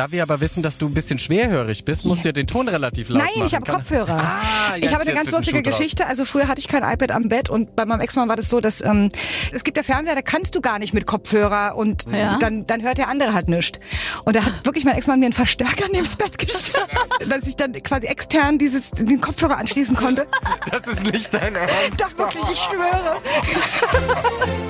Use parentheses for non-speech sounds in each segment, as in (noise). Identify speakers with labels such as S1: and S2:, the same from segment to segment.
S1: Da wir aber wissen, dass du ein bisschen schwerhörig bist, musst du ja den Ton relativ laut
S2: Nein,
S1: machen.
S2: ich habe
S1: Kann-
S2: Kopfhörer.
S1: Ah,
S2: ich
S1: jetzt-
S2: habe eine ganz lustige. Geschichte. Also früher hatte ich kein iPad am Bett und bei meinem Ex-Mann war das so, dass ähm, es gibt ja Fernseher, da kannst du gar nicht mit Kopfhörer und
S3: Ja.
S2: dann, dann hört der andere halt nichts. Und da hat wirklich mein Ex-Mann mir einen Verstärker neben das Bett gestellt, (laughs) dass ich dann quasi extern dieses, den Kopfhörer anschließen konnte.
S1: Das ist nicht dein Ernst.
S2: Doch wirklich, ich schwöre. (laughs)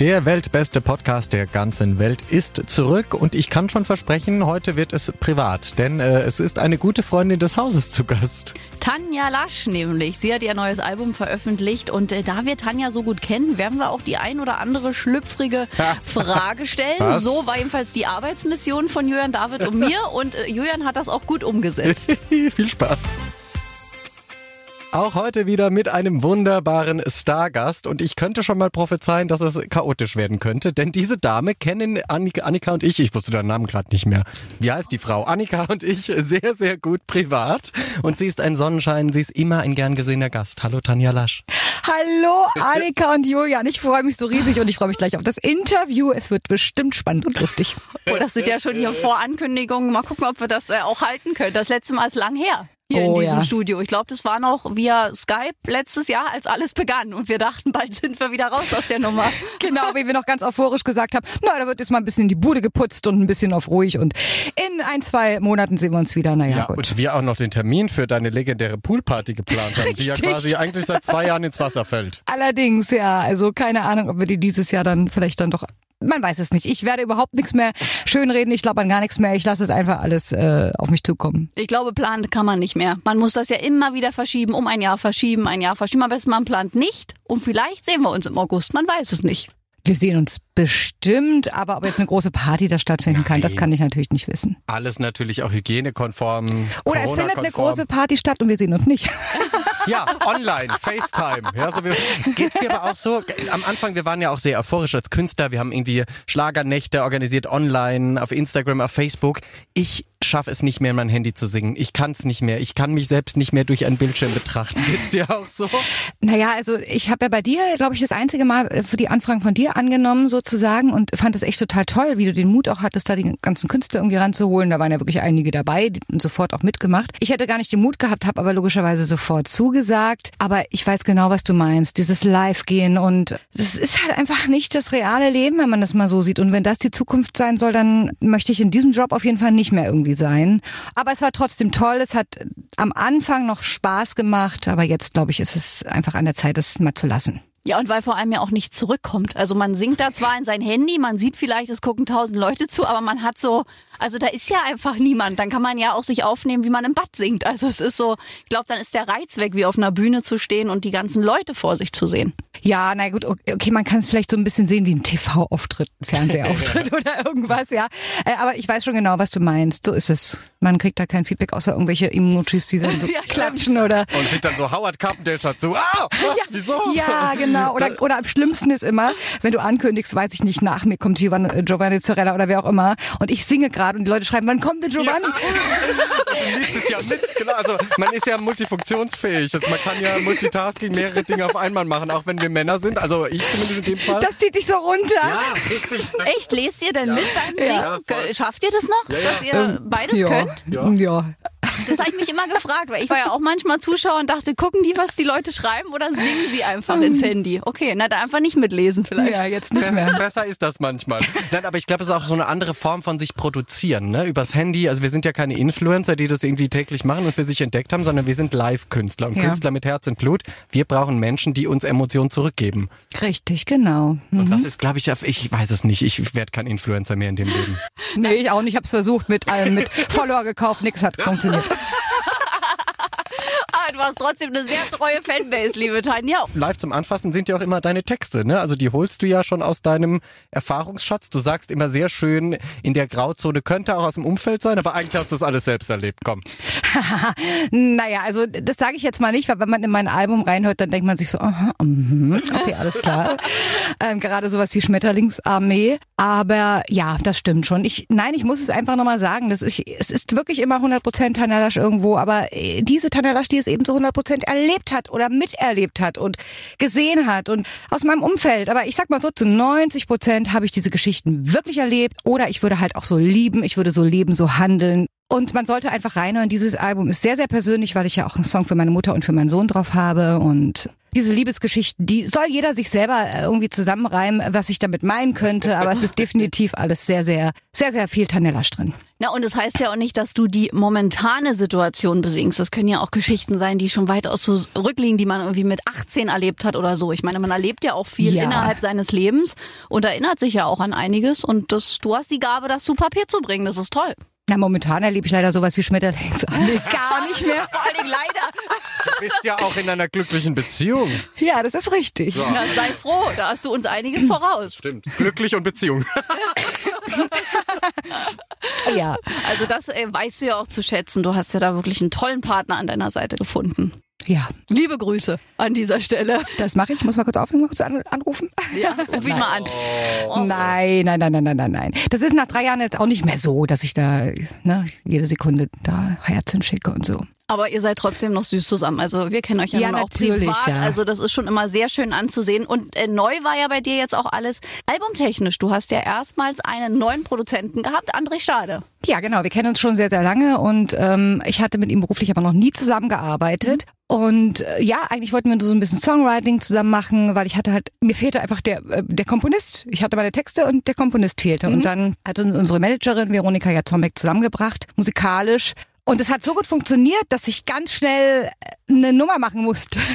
S1: Der weltbeste Podcast der ganzen Welt ist zurück und ich kann schon versprechen, heute wird es privat, denn äh, es ist eine gute Freundin des Hauses zu Gast.
S3: Tanja Lasch nämlich. Sie hat ihr neues Album veröffentlicht und äh, da wir Tanja so gut kennen, werden wir auch die ein oder andere schlüpfrige Frage stellen.
S1: Was?
S3: So war jedenfalls die Arbeitsmission von Julian David und mir (laughs) und äh, Julian hat das auch gut umgesetzt. (laughs)
S1: Viel Spaß. Auch heute wieder mit einem wunderbaren Stargast und ich könnte schon mal prophezeien, dass es chaotisch werden könnte, denn diese Dame kennen Annika, Annika und ich, ich wusste deinen Namen gerade nicht mehr. Wie heißt die Frau? Annika und ich sehr, sehr gut privat und sie ist ein Sonnenschein, sie ist immer ein gern gesehener Gast. Hallo Tanja Lasch.
S2: Hallo Annika und Julian, ich freue mich so riesig und ich freue mich gleich auf das Interview. Es wird bestimmt spannend und lustig.
S3: Oh, das sind ja schon hier Vorankündigungen. Mal gucken, ob wir das äh, auch halten können. Das letzte Mal ist lang her. Hier
S2: Oh,
S3: in diesem
S2: ja.
S3: Studio. Ich glaube, das war noch via Skype letztes Jahr, als alles begann. Und wir dachten, bald sind wir wieder raus aus der Nummer. (laughs)
S2: Genau, wie wir noch ganz euphorisch gesagt haben, na, da wird jetzt mal ein bisschen die Bude geputzt und ein bisschen auf ruhig und in ein, zwei Monaten sehen wir uns wieder. Naja,
S1: Ja,
S2: gut.
S1: und wir auch noch den Termin für deine legendäre Poolparty geplant haben, die ja quasi eigentlich seit zwei Jahren ins Wasser fällt.
S2: Allerdings, ja, also keine Ahnung, ob wir die dieses Jahr dann vielleicht dann doch. Man weiß es nicht. Ich werde überhaupt nichts mehr schönreden. Ich glaube an gar nichts mehr. Ich lasse es einfach alles äh, auf mich zukommen.
S3: Ich glaube, planen kann man nicht mehr. Man muss das ja immer wieder verschieben, um ein Jahr verschieben, ein Jahr verschieben. Am besten man plant nicht. Und vielleicht sehen wir uns im August. Man weiß es nicht.
S2: Wir sehen uns bestimmt, aber ob jetzt eine große Party da stattfinden kann, das
S1: Nein.
S2: kann ich natürlich nicht wissen.
S1: Alles natürlich auch hygienekonform.
S2: Oder es findet eine große Party statt und wir sehen uns nicht. (laughs)
S1: Ja, online, FaceTime. Ja, so wir, geht's dir aber auch so? Am Anfang, wir waren ja auch sehr euphorisch als Künstler. Wir haben irgendwie Schlagernächte organisiert online, auf Instagram, auf Facebook. Ich schaffe es nicht mehr, mein Handy zu singen. Ich kann es nicht mehr. Ich kann mich selbst nicht mehr durch einen Bildschirm betrachten. Geht's dir auch so?
S2: Naja, also ich habe ja bei dir, glaube ich, das einzige Mal äh, für die Anfragen von dir angenommen sozusagen und fand es echt total toll, wie du den Mut auch hattest, da die ganzen Künstler irgendwie ranzuholen. Da waren ja wirklich einige dabei und sofort auch mitgemacht. Ich hätte gar nicht den Mut gehabt, habe aber logischerweise sofort zugesagt. Aber ich weiß genau, was du meinst. Dieses Live-Gehen und das ist halt einfach nicht das reale Leben, wenn man das mal so sieht. Und wenn das die Zukunft sein soll, dann möchte ich in diesem Job auf jeden Fall nicht mehr irgendwie sein. Aber es war trotzdem toll. Es hat am Anfang noch Spaß gemacht, aber jetzt glaube ich, ist es einfach an der Zeit, es mal zu lassen.
S3: Ja, und weil vor allem ja auch nicht zurückkommt. Also man singt da zwar in sein Handy, man sieht vielleicht, es gucken tausend Leute zu, aber man hat so, also da ist ja einfach niemand. Dann kann man ja auch sich aufnehmen, wie man im Bad singt. Also es ist so, ich glaube, dann ist der Reiz weg, wie auf einer Bühne zu stehen und die ganzen Leute vor sich zu sehen.
S2: Ja, na gut, okay, man kann es vielleicht so ein bisschen sehen wie ein TV-Auftritt, ein Fernsehauftritt (laughs) oder irgendwas, ja. Äh, Aber ich weiß schon genau, was du meinst. So ist es. Man kriegt da kein Feedback, außer irgendwelche Emojis, die dann so (laughs)
S3: Ja,
S2: klatschen oder.
S1: Und sieht dann so Howard Carpendale schaut so, ah, was, wieso?
S2: Ja, genau. Oder, oder am schlimmsten ist immer, wenn du ankündigst, weiß ich nicht, nach mir kommt Giovanni, äh, Giovanni Zorella oder wer auch immer und ich singe gerade und die Leute schreiben, wann kommt denn Giovanni? (laughs)
S1: Du liest es ja mit, genau. Also man ist ja multifunktionsfähig. Also, man kann ja Multitasking mehrere Dinge auf einmal machen, auch wenn wir Männer sind. Also ich zumindest in dem Fall.
S2: Das zieht dich so runter.
S1: ja, richtig.
S3: Echt, lest ihr denn mit beim Singen?
S1: Ja,
S3: Schafft ihr das noch, dass ihr beides
S2: ja.
S3: könnt?
S1: Ja.
S2: ja.
S3: Das habe ich mich immer gefragt, weil ich war ja auch manchmal Zuschauer und dachte, gucken die, was die Leute schreiben oder singen sie einfach ins Handy? Okay, na dann einfach nicht mitlesen vielleicht.
S2: Ja, jetzt nicht
S1: Besser,
S2: mehr.
S1: besser ist das manchmal. Nein, aber ich glaube, es ist auch so eine andere Form von sich produzieren, ne? Übers Handy. Also wir sind ja keine Influencer, die das irgendwie täglich machen und für sich entdeckt haben, sondern wir sind Live-Künstler und
S2: Ja.
S1: Künstler mit Herz und Blut. Wir brauchen Menschen, die uns Emotionen zurückgeben.
S2: Richtig, genau.
S1: Und
S2: Mhm.
S1: das ist, glaube ich, ich weiß es nicht. Ich werde kein Influencer mehr in dem Leben. (laughs)
S2: Nee, ich auch nicht. Ich habe es versucht mit allem, mit Follower gekauft, nix hat (laughs) funktioniert.
S3: Du hast trotzdem eine sehr treue Fanbase, liebe Tanja.
S1: Live zum Anfassen sind ja auch immer deine Texte, ne? Also die holst du ja schon aus deinem Erfahrungsschatz. Du sagst immer sehr schön, in der Grauzone könnte auch aus dem Umfeld sein, aber eigentlich hast du das alles selbst erlebt. Komm. (laughs)
S2: Naja, also das sage ich jetzt mal nicht, weil wenn man in mein Album reinhört, dann denkt man sich so, aha, mhm, okay, alles klar. (laughs) ähm, gerade sowas wie Schmetterlingsarmee. Aber ja, das stimmt schon. Ich, nein, ich muss es einfach nochmal sagen. Das ist, es ist wirklich immer 100% Tanalasch irgendwo. Aber äh, diese Tanalasch, die es eben so 100% erlebt hat oder miterlebt hat und gesehen hat und aus meinem Umfeld. Aber ich sag mal so, zu 90% habe ich diese Geschichten wirklich erlebt. Oder ich würde halt auch so lieben. Ich würde so leben, so handeln. Und man sollte einfach reinhören. Dieses Album ist sehr, sehr persönlich, weil ich ja auch einen Song für meine Mutter und für meinen Sohn drauf habe. Und diese Liebesgeschichten, die soll jeder sich selber irgendwie zusammenreimen, was ich damit meinen könnte. Aber es ist (laughs) definitiv alles sehr, sehr, sehr, sehr viel Tanellasch drin.
S3: Na, und es das heißt ja auch nicht, dass du die momentane Situation besingst. Das können ja auch Geschichten sein, die schon weitaus zurückliegen, die man irgendwie mit 18 erlebt hat oder so. Ich meine, man erlebt ja auch viel ja. innerhalb seines Lebens und erinnert sich ja auch an einiges. Und das, du hast die Gabe, das zu Papier zu bringen. Das ist toll.
S2: Na, momentan erlebe ich leider sowas wie Schmetterlingsarmee (laughs) gar nicht mehr.
S3: Vor allem leider.
S1: Du bist ja auch in einer glücklichen Beziehung.
S2: Ja, das ist richtig.
S3: Ja. Na, sei froh, da hast du uns einiges voraus.
S1: Stimmt. Glücklich und Beziehung. (laughs)
S3: ja. Also das äh, weißt du ja auch zu schätzen. Du hast ja da wirklich einen tollen Partner an deiner Seite gefunden.
S2: Ja.
S3: Liebe Grüße an dieser Stelle.
S2: Das mache ich. Ich muss mal kurz aufnehmen, mal kurz anrufen.
S3: Ja, ruf ihn mal an.
S2: Oh. Nein, nein, nein, nein, nein, nein, nein. Das ist nach drei Jahren jetzt auch nicht mehr so, dass ich da ne, jede Sekunde da Herzen schicke und so.
S3: Aber ihr seid trotzdem noch süß zusammen. Also wir kennen euch ja, ja auch privat. Ja. Also das ist schon immer sehr schön anzusehen. Und äh, neu war ja bei dir jetzt auch alles albumtechnisch. Du hast ja erstmals einen neuen Produzenten gehabt, André Schade.
S2: Ja, genau. Wir kennen uns schon sehr, sehr lange und ähm, ich hatte mit ihm beruflich aber noch nie zusammengearbeitet. Mhm. Und äh, ja, eigentlich wollten wir so ein bisschen Songwriting zusammen machen, weil ich hatte halt, mir fehlte einfach der, äh, der Komponist. Ich hatte meine Texte und der Komponist fehlte. Mhm. Und dann hat unsere Managerin Veronika Jazomek zusammengebracht, musikalisch. Und es hat so gut funktioniert, dass ich ganz schnell äh, eine Nummer machen musste. (laughs)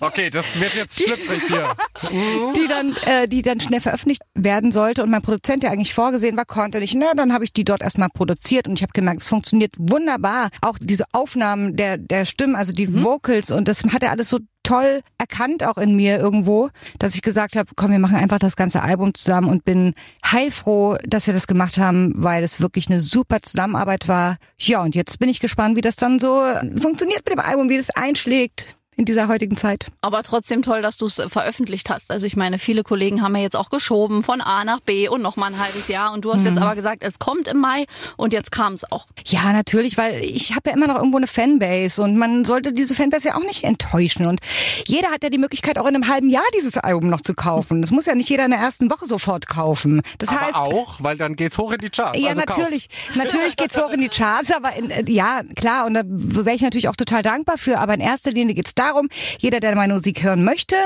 S1: Okay, das wird jetzt schlüpfrig hier. (laughs)
S2: die dann, äh, die dann schnell veröffentlicht werden sollte und mein Produzent, der eigentlich vorgesehen war, konnte nicht. Na, dann habe ich die dort erstmal produziert und ich habe gemerkt, es funktioniert wunderbar. Auch diese Aufnahmen der der Stimmen, also die mhm. Vocals und das hat er alles so toll erkannt auch in mir irgendwo, dass ich gesagt habe, komm, wir machen einfach das ganze Album zusammen und bin heilfroh, dass wir das gemacht haben, weil es wirklich eine super Zusammenarbeit war. Ja, und jetzt bin ich gespannt, wie das dann so funktioniert mit dem Album, wie das einschlägt in dieser heutigen Zeit.
S3: Aber trotzdem toll, dass du es veröffentlicht hast. Also ich meine, viele Kollegen haben ja jetzt auch geschoben von A nach B und noch mal ein halbes Jahr. Und du hast mhm. jetzt aber gesagt, es kommt im Mai und jetzt kam es auch.
S2: Ja, natürlich, weil ich habe ja immer noch irgendwo eine Fanbase und man sollte diese Fanbase ja auch nicht enttäuschen. Und jeder hat ja die Möglichkeit, auch in einem halben Jahr dieses Album noch zu kaufen. Das muss ja nicht jeder in der ersten Woche sofort kaufen. Das
S1: aber
S2: heißt
S1: auch, weil dann geht's hoch in die Charts.
S2: Ja,
S1: also
S2: natürlich, kauf. natürlich geht's hoch in die Charts, aber in, äh, ja, klar, und da wäre ich natürlich auch total dankbar für. Aber in erster Linie geht's darum, jeder, der meine Musik hören möchte,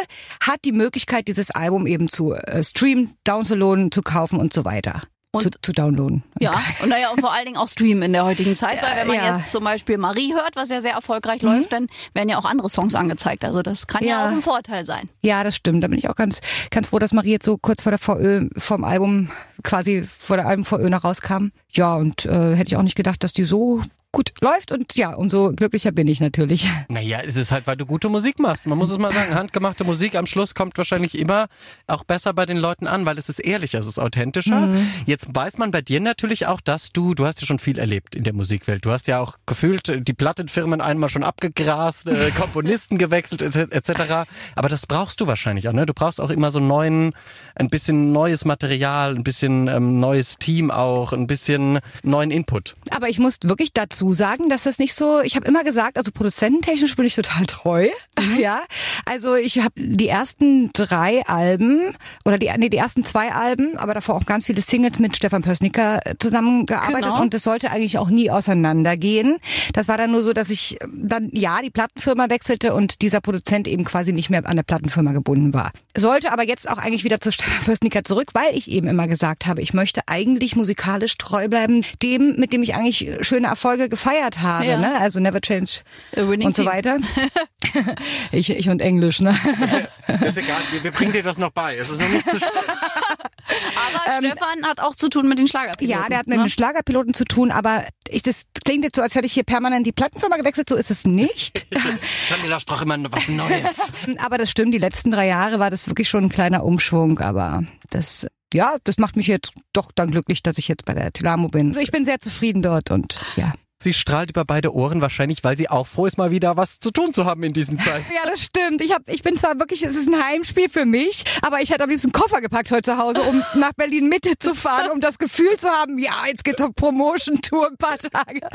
S2: hat die Möglichkeit, dieses Album eben zu äh, streamen, downzuladen, zu kaufen und so weiter. Und zu, zu downloaden.
S3: Ja, und naja, und vor allen Dingen auch streamen in der heutigen Zeit, weil wenn man ja. jetzt zum Beispiel Marie hört, was ja sehr erfolgreich mhm. läuft, dann werden ja auch andere Songs angezeigt. Also das kann ja. ja. auch ein Vorteil sein.
S2: Ja, das stimmt. Da bin ich auch ganz, ganz froh, dass Marie jetzt so kurz vor der VÖ, vom Album, quasi vor der Album VÖ noch rauskam. Ja, und äh, hätte ich auch nicht gedacht, dass die so gut läuft und ja, umso glücklicher bin ich natürlich.
S1: Naja, es ist halt, weil du gute Musik machst. Man muss es mal sagen, handgemachte Musik am Schluss kommt wahrscheinlich immer auch besser bei den Leuten an, weil es ist ehrlicher, es ist authentischer. Mhm. Jetzt weiß man bei dir natürlich auch, dass du, du hast ja schon viel erlebt in der Musikwelt. Du hast ja auch gefühlt die Plattenfirmen einmal schon abgegrast, äh, (laughs) Komponisten gewechselt etc. Aber das brauchst du wahrscheinlich auch, ne? Du brauchst auch immer so neuen, ein bisschen neues Material, ein bisschen ähm, neues Team auch, ein bisschen neuen Input.
S2: Aber ich muss wirklich dazu sagen, dass das nicht so, ich habe immer gesagt, also produzententechnisch bin ich total treu. Mhm. (laughs) Ja. Also ich habe die ersten drei Alben oder die, nee, die ersten zwei Alben, aber davor auch ganz viele Singles mit Stefan Pössnicker zusammengearbeitet genau. und es sollte eigentlich auch nie auseinandergehen. Das war dann nur so, dass ich dann ja die Plattenfirma wechselte und dieser Produzent eben quasi nicht mehr an der Plattenfirma gebunden war. Sollte aber jetzt auch eigentlich wieder zu Stefan (laughs) Pössnicker zurück, weil ich eben immer gesagt habe, ich möchte eigentlich musikalisch treu bleiben, dem, mit dem ich eigentlich schöne Erfolge gefeiert habe, ja. ne? Also Never Change und so weiter. (laughs) ich, ich und Englisch, ne? (laughs)
S1: ist egal, wir, wir bringen dir das noch bei. Es ist noch nicht zu spät.
S3: Aber ähm, Stefan hat auch zu tun mit den Schlagerpiloten.
S2: Ja, der hat mit ne? den Schlagerpiloten zu tun, aber ich, das klingt jetzt so, als hätte ich hier permanent die Plattenfirma gewechselt. So ist es nicht. (laughs)
S1: Jamila sprach immer was Neues. (laughs)
S2: aber das stimmt, die letzten drei Jahre war das wirklich schon ein kleiner Umschwung, aber das ja, das macht mich jetzt doch dann glücklich, dass ich jetzt bei der Telamo bin. Also ich bin sehr zufrieden dort und ja.
S1: Sie strahlt über beide Ohren, wahrscheinlich, weil sie auch froh ist, mal wieder was zu tun zu haben in diesen Zeiten.
S2: Ja, das stimmt. Ich, hab, ich bin zwar wirklich, es ist ein Heimspiel für mich, aber ich hätte am liebsten einen Koffer gepackt heute zu Hause, um (laughs) nach Berlin Mitte zu fahren, um das Gefühl zu haben, ja, jetzt geht's auf Promotion-Tour ein paar Tage. (laughs)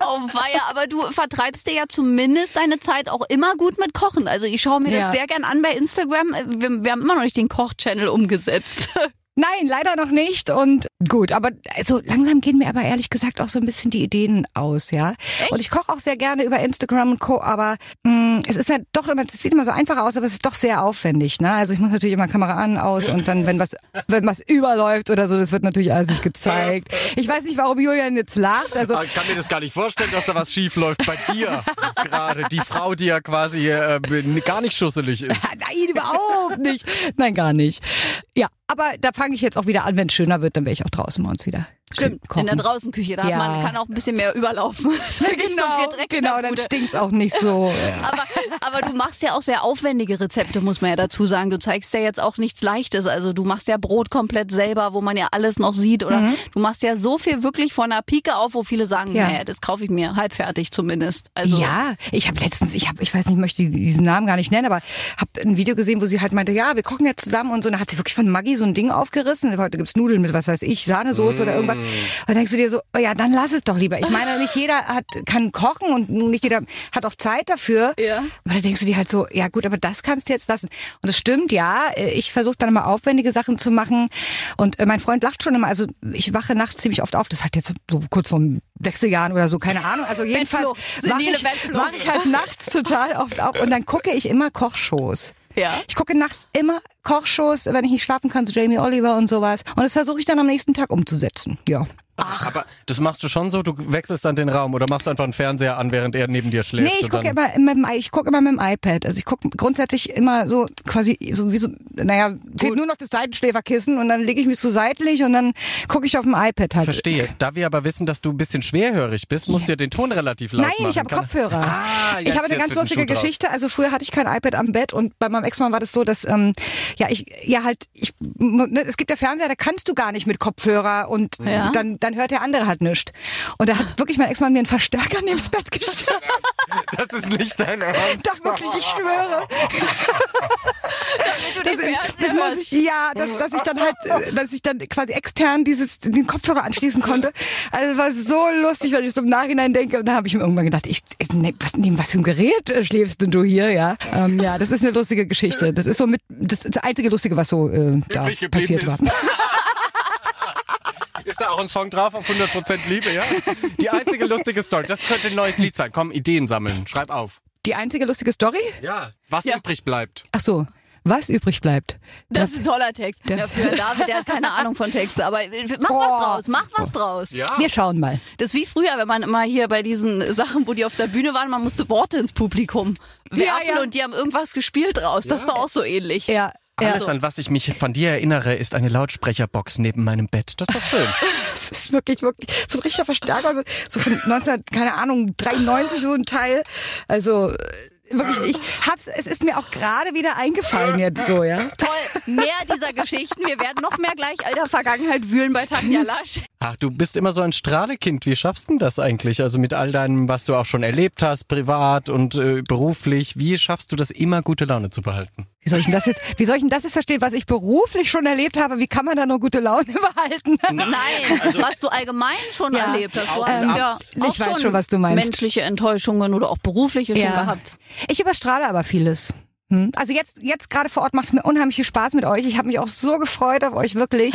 S3: Oh weia, aber du vertreibst dir ja zumindest deine Zeit auch immer gut mit Kochen. Also ich schaue mir
S2: Ja.
S3: das sehr gern an bei Instagram. Wir, wir haben immer noch nicht den Koch-Channel umgesetzt.
S2: Nein, leider noch nicht. Und gut, aber so langsam gehen mir aber ehrlich gesagt auch so ein bisschen die Ideen aus, ja. Und ich koche auch sehr gerne über Instagram und Co. Aber mh, es ist ja doch immer, es sieht immer so einfach aus, aber es ist doch sehr aufwendig, ne? Also ich muss natürlich immer Kamera an, aus und dann, wenn was, wenn was überläuft oder so, das wird natürlich alles nicht gezeigt. Ich weiß nicht, warum Julian jetzt lacht. Also
S1: Ich kann mir das gar nicht vorstellen, dass da was schief läuft bei dir (laughs) gerade. Die Frau, die ja quasi äh, gar nicht schusselig ist. (laughs)
S2: Nein, überhaupt nicht. Nein, gar nicht. Ja, aber da fange ich jetzt auch wieder an, wenn es schöner wird, dann wäre ich auch draußen bei uns wieder.
S3: Stimmt,
S2: kochen.
S3: in der Draußenküche, da
S2: Ja.
S3: man kann auch ein bisschen mehr überlaufen. Es nicht so
S2: genau, dann stinkt's auch nicht so. (laughs) Ja.
S3: Aber, aber du machst ja auch sehr aufwendige Rezepte, muss man ja dazu sagen. Du zeigst ja jetzt auch nichts Leichtes. Also du machst ja Brot komplett selber, wo man ja alles noch sieht. Oder du machst ja so viel wirklich von der Pike auf, wo viele sagen,
S2: Mhm. Ja.
S3: naja, das kaufe ich mir halbfertig zumindest. Also
S2: ja, ich habe letztens, ich habe, ich weiß nicht, ich möchte diesen Namen gar nicht nennen, aber habe ein Video gesehen, wo sie halt meinte, ja, wir kochen jetzt zusammen und so. Und dann hat sie wirklich von Maggi so ein Ding aufgerissen. Heute gibt's Nudeln mit, was weiß ich, Sahnesoße oder irgendwas. Und dann denkst du dir so, oh ja, dann lass es doch lieber. Ich meine, nicht jeder hat, kann kochen und nicht jeder hat auch Zeit dafür.
S3: Ja.
S2: Aber da denkst du dir halt so, ja gut, aber das kannst du jetzt lassen. Und das stimmt, ja. Ich versuche dann immer aufwendige Sachen zu machen. Und äh, mein Freund lacht schon immer, also ich wache nachts ziemlich oft auf. Das hat jetzt so kurz vorm Wechseljahren oder so, keine Ahnung. Also jedenfalls wache ich, wach ich halt nachts total oft auf. Und dann gucke ich immer Kochshows.
S3: Ja.
S2: Ich gucke nachts immer Kochshows, wenn ich nicht schlafen kann, so Jamie Oliver und sowas. Und das versuche ich dann am nächsten Tag umzusetzen. Ja.
S1: Aber das machst du schon so, du wechselst dann den Raum oder machst einfach einen Fernseher an, während er neben dir schläft.
S2: Nee, ich gucke immer mit dem, I- ich gucke immer mit dem iPad. Also ich gucke grundsätzlich immer so quasi so wie so, naja, fehlt nur noch das Seitenschläferkissen und dann lege ich mich so seitlich und dann gucke ich auf dem iPad halt.
S1: Verstehe. Da wir aber wissen, dass du ein bisschen schwerhörig bist, musst du ja den Ton relativ laut
S2: Nein,
S1: machen.
S2: ich habe Kopfhörer.
S1: Ah,
S2: ich
S1: jetzt-
S2: habe eine ganz lustige. Geschichte. Also früher hatte ich kein iPad am Bett und bei meinem Ex-Mann war das so, dass ähm, ja ich ja halt ich ne, es gibt ja Fernseher, da kannst du gar nicht mit Kopfhörer und
S3: Ja.
S2: dann dann hört der andere halt nichts. Und da hat wirklich mein Ex-Mann mir einen Verstärker neben das Bett gestellt.
S1: Das ist nicht dein Ernst.
S2: Doch wirklich, ich schwöre.
S3: du
S2: Das, das ich, ja, dass, dass ich dann halt, dass ich dann quasi extern dieses, den Kopfhörer anschließen konnte. Also es war so lustig, wenn ich so im Nachhinein denke. Und dann habe ich mir irgendwann gedacht, ich, ne, was, neben was für ein Gerät äh, schläfst denn du hier, ja? Ähm, ja, das ist eine lustige Geschichte. Das ist so mit, das, ist das einzige Lustige, was so äh, da passiert
S1: ist.
S2: war.
S1: Auch ein Song drauf auf 100% Liebe, ja? Die einzige lustige Story. Das könnte ein neues Lied sein. Komm, Ideen sammeln. Schreib auf.
S2: Die einzige lustige Story?
S1: Ja. Was
S3: Ja.
S1: übrig bleibt.
S2: Ach so, was übrig bleibt.
S3: Das ist ein toller Text.
S2: Der-
S3: Ja, für David, der hat keine Ahnung von Texten, aber äh, mach
S2: Boah.
S3: was draus, mach was draus.
S1: Ja.
S2: Wir schauen mal.
S3: Das ist wie früher, wenn man immer hier bei diesen Sachen, wo die auf der Bühne waren, man musste Worte ins Publikum werfen
S2: Ja, ja.
S3: und die haben irgendwas gespielt draus. Das war auch so ähnlich.
S2: Ja, ja.
S1: Alles, an was ich mich von dir erinnere, ist eine Lautsprecherbox neben meinem Bett. Das ist doch schön. (laughs)
S2: Das ist wirklich, wirklich so ein richtiger Verstärker, so, so von 19, keine Ahnung, 93 so ein Teil. Also äh, wirklich, ich hab's, es ist mir auch gerade wieder eingefallen jetzt so, ja.
S3: Toll, mehr dieser Geschichten. Wir werden noch mehr gleich alter Vergangenheit wühlen bei Tanja Lasch.
S1: Ach, du bist immer so ein Strahlekind. Wie schaffst du denn das eigentlich? Also mit all deinem, was du auch schon erlebt hast, privat und äh, beruflich. Wie schaffst du das, immer gute Laune zu behalten?
S2: Wie soll ich denn das jetzt, wie soll ich denn das jetzt verstehen, was ich beruflich schon erlebt habe? Wie kann man da nur gute Laune (laughs) behalten?
S3: Nein, was du allgemein schon
S2: Ja.
S3: erlebt hast. Du hast
S1: und
S3: ja
S2: Ich weiß schon, was du meinst.
S3: menschliche Enttäuschungen oder auch berufliche schon gehabt.
S2: Ich überstrahle aber vieles. Hm? Also jetzt, jetzt gerade vor Ort macht es mir unheimlich viel Spaß mit euch. Ich habe mich auch so gefreut auf euch, wirklich.